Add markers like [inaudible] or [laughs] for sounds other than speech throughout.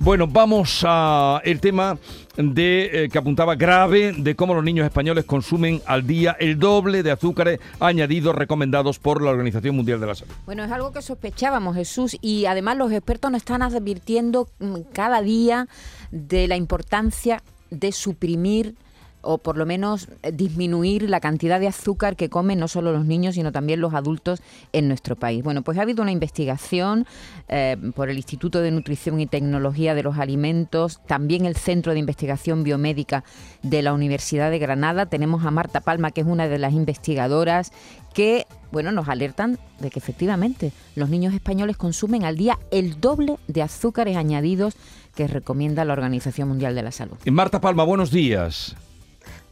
Bueno, vamos a el tema de eh, que apuntaba grave de cómo los niños españoles consumen al día el doble de azúcares añadidos recomendados por la Organización Mundial de la Salud. Bueno, es algo que sospechábamos, Jesús, y además los expertos nos están advirtiendo mm, cada día de la importancia de suprimir o por lo menos eh, disminuir la cantidad de azúcar que comen no solo los niños, sino también los adultos en nuestro país. Bueno, pues ha habido una investigación eh, por el Instituto de Nutrición y Tecnología de los Alimentos, también el Centro de Investigación Biomédica de la Universidad de Granada. Tenemos a Marta Palma, que es una de las investigadoras que, bueno, nos alertan de que efectivamente los niños españoles consumen al día el doble de azúcares añadidos que recomienda la Organización Mundial de la Salud. Marta Palma, buenos días.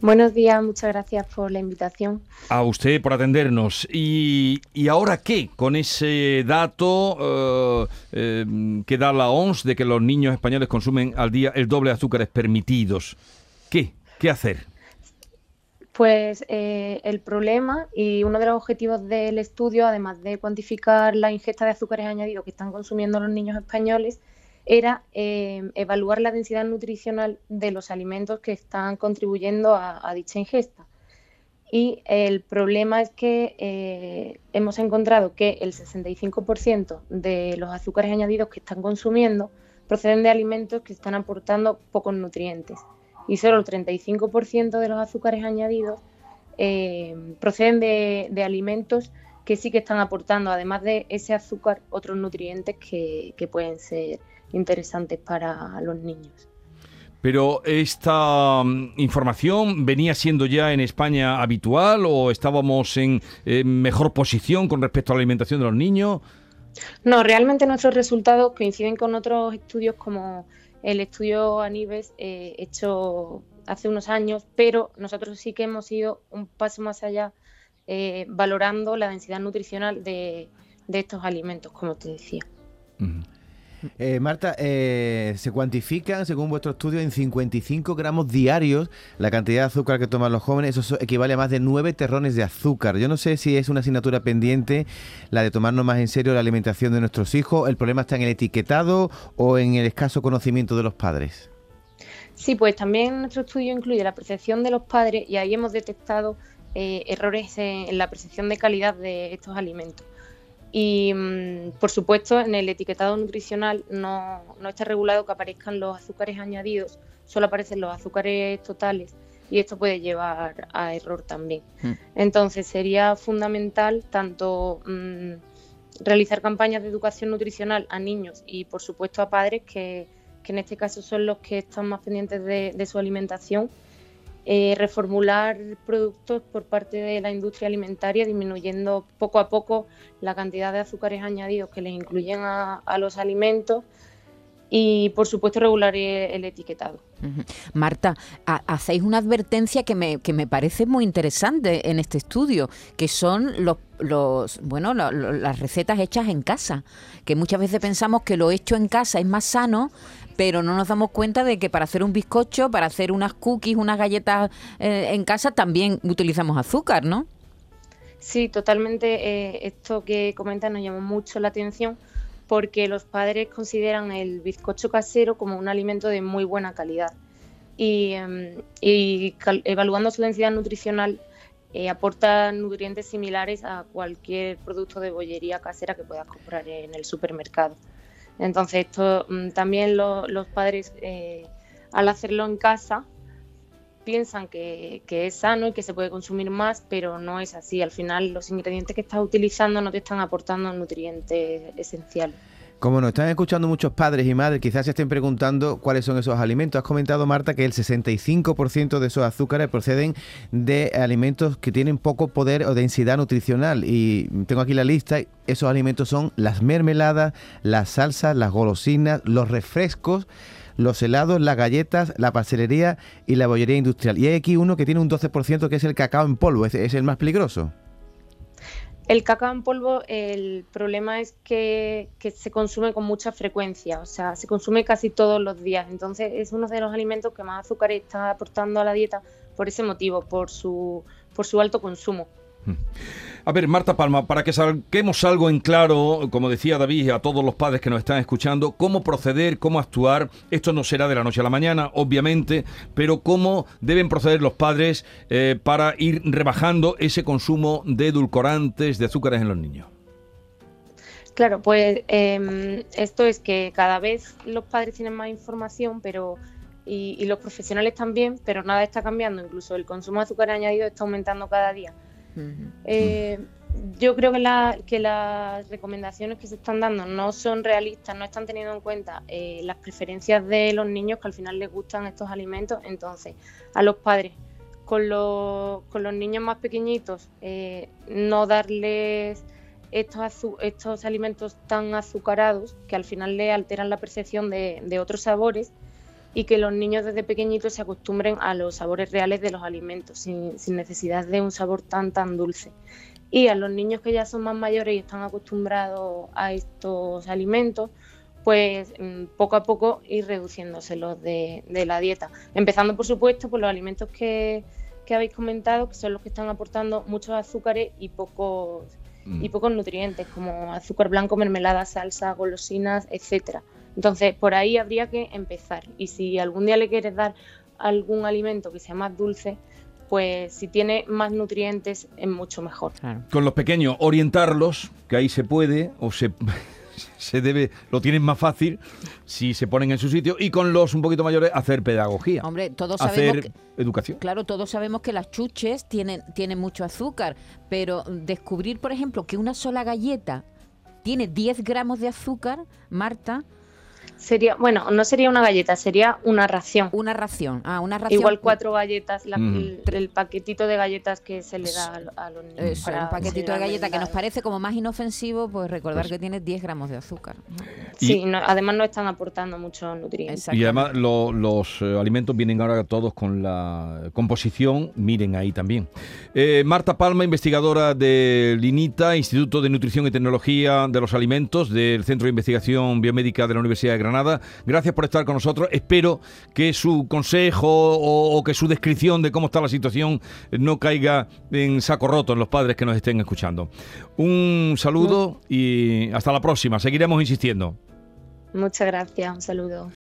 Buenos días, muchas gracias por la invitación. A usted por atendernos. ¿Y, ahora qué? Con ese dato eh, eh, que da la OMS de que los niños españoles consumen al día el doble de azúcares permitidos. ¿Qué? ¿Qué hacer? Pues eh, el problema y uno de los objetivos del estudio, además de cuantificar la ingesta de azúcares añadidos que están consumiendo los niños españoles, era eh, evaluar la densidad nutricional de los alimentos que están contribuyendo a, dicha ingesta. Y el problema es que eh, hemos encontrado que el 65% de los azúcares añadidos que están consumiendo proceden de alimentos que están aportando pocos nutrientes. Y solo el 35% de los azúcares añadidos eh, proceden de, alimentos que sí que están aportando, además de ese azúcar, otros nutrientes que pueden ser interesantes para los niños. Pero esta mm, información venía siendo ya en España habitual o estábamos en mejor posición con respecto a la alimentación de los niños? No, realmente nuestros resultados coinciden con otros estudios como el estudio Anibes eh, hecho hace unos años, pero nosotros sí que hemos ido un paso más allá eh, valorando la densidad nutricional de, estos alimentos, como te decía. Eh, Marta, eh, se cuantifican, según vuestro estudio, en 55 gramos diarios la cantidad de azúcar que toman los jóvenes. Eso equivale a más de 9 terrones de azúcar. Yo no sé si es una asignatura pendiente la de tomarnos más en serio la alimentación de nuestros hijos. ¿El problema está en el etiquetado o en el escaso conocimiento de los padres? Sí, pues también nuestro estudio incluye la percepción de los padres y ahí hemos detectado eh, errores en la percepción de calidad de estos alimentos. Y, mm, por supuesto, en el etiquetado nutricional no, está regulado que aparezcan los azúcares añadidos, solo aparecen los azúcares totales y esto puede llevar a error también. Hmm. Entonces, sería fundamental tanto mm, realizar campañas de educación nutricional a niños y, por supuesto, a padres que, en este caso son los que están más pendientes de su alimentación eh, reformular productos por parte de la industria alimentaria, disminuyendo poco a poco la cantidad de azúcares añadidos que les incluyen a, los alimentos y por supuesto regular el etiquetado. Marta, hacéis una advertencia que me, que me parece muy interesante en este estudio, que son los, los bueno, las recetas hechas en casa, que muchas veces pensamos que lo hecho en casa es más sano, pero no nos damos cuenta de que para hacer un bizcocho, para hacer unas cookies, unas galletas eh, en casa, también utilizamos azúcar, ¿no? Sí, totalmente. Eh, esto que comentan nos llamó mucho la atención porque los padres consideran el bizcocho casero como un alimento de muy buena calidad. Y, em, evaluando su densidad nutricional, eh, aporta nutrientes similares a cualquier producto de bollería casera que puedas comprar en el supermercado. Entonces, esto mm, también los padres, eh, al hacerlo en casa, piensan que, es sano y que se puede consumir más, pero no es así. Al final, los ingredientes que estás utilizando no te están aportando nutrientes esenciales. Como nos están escuchando muchos padres y madres, quizás se estén preguntando cuáles son esos alimentos. Has comentado, Marta, que el 65% de esos azúcares proceden de alimentos que tienen poco poder o densidad nutricional. Y tengo aquí la lista. Esos alimentos son las mermeladas, las salsas, las golosinas, los refrescos los helados, las galletas, la pastelería y la bollería industrial. Y hay aquí uno que tiene un 12% que es el cacao en polvo, es el más peligroso. El cacao en polvo, el problema es que, se consume con mucha frecuencia, o sea, se consume casi todos los días. Entonces es uno de los alimentos que más azúcar está aportando a la dieta por ese motivo, por su, por su alto consumo. A ver, Marta Palma, para que saquemos algo en claro, como decía David, a todos los padres que nos están escuchando, cómo proceder, cómo actuar. Esto no será de la noche a la mañana, obviamente, pero cómo deben proceder los padres eh, para ir rebajando ese consumo de edulcorantes, de azúcares en los niños. Claro, pues em, esto es que cada vez los padres tienen más información, pero y, los profesionales también, pero nada está cambiando. Incluso el consumo de azúcar añadido está aumentando cada día. Eh, yo creo que, las recomendaciones que se están dando no son realistas, no están teniendo en cuenta eh, las preferencias de los niños que al final les gustan estos alimentos. Entonces, a los padres con los, con los niños más pequeñitos, eh, no darles estos, alimentos tan azucarados que al final le alteran la percepción de, otros sabores y que los niños desde pequeñitos se acostumbren a los sabores reales de los alimentos sin, necesidad de un sabor tan tan dulce. Y a los niños que ya son más mayores y están acostumbrados a estos alimentos, pues mm, poco a poco ir reduciéndoselos de, de la dieta. Empezando, por supuesto, por los alimentos que, que habéis comentado, que son los que están aportando muchos azúcares y pocos Mm. y pocos nutrientes como azúcar blanco, mermelada, salsa, golosinas, etcétera. Entonces, por ahí habría que empezar. Y si algún día le quieres dar algún alimento que sea más dulce, pues si tiene más nutrientes es mucho mejor. Con los pequeños, orientarlos, que ahí se puede, o se [laughs] se debe, lo tienen más fácil si se ponen en su sitio y con los un poquito mayores hacer pedagogía. Hombre, todos sabemos hacer educación. Claro, todos sabemos que las chuches tienen, tienen mucho azúcar, pero descubrir, por ejemplo, que una sola galleta tiene 10 gramos de azúcar, Marta, Sería, bueno, no sería una galleta, sería una ración. Una ración, ah, una ración. Igual cuatro galletas, el, paquetito de galletas que se le da a, los niños. Eso, un paquetito de galletas que nos parece como más inofensivo, pues recordar pues que tiene 10 gramos de azúcar. Sí, además no están aportando muchos nutrientes. Y además los eh, alimentos vienen ahora todos con la composición, miren ahí también. Eh, Marta Palma, investigadora de LINITA, Instituto de Nutrición y Tecnología de los Alimentos, del Centro de Investigación Biomédica de la Universidad de Granada. Gracias por estar con nosotros. Espero que su consejo o, que su descripción de cómo está la situación no caiga en saco roto en los padres que nos estén escuchando. Un saludo y hasta la próxima. Seguiremos insistiendo. Muchas gracias. Un saludo.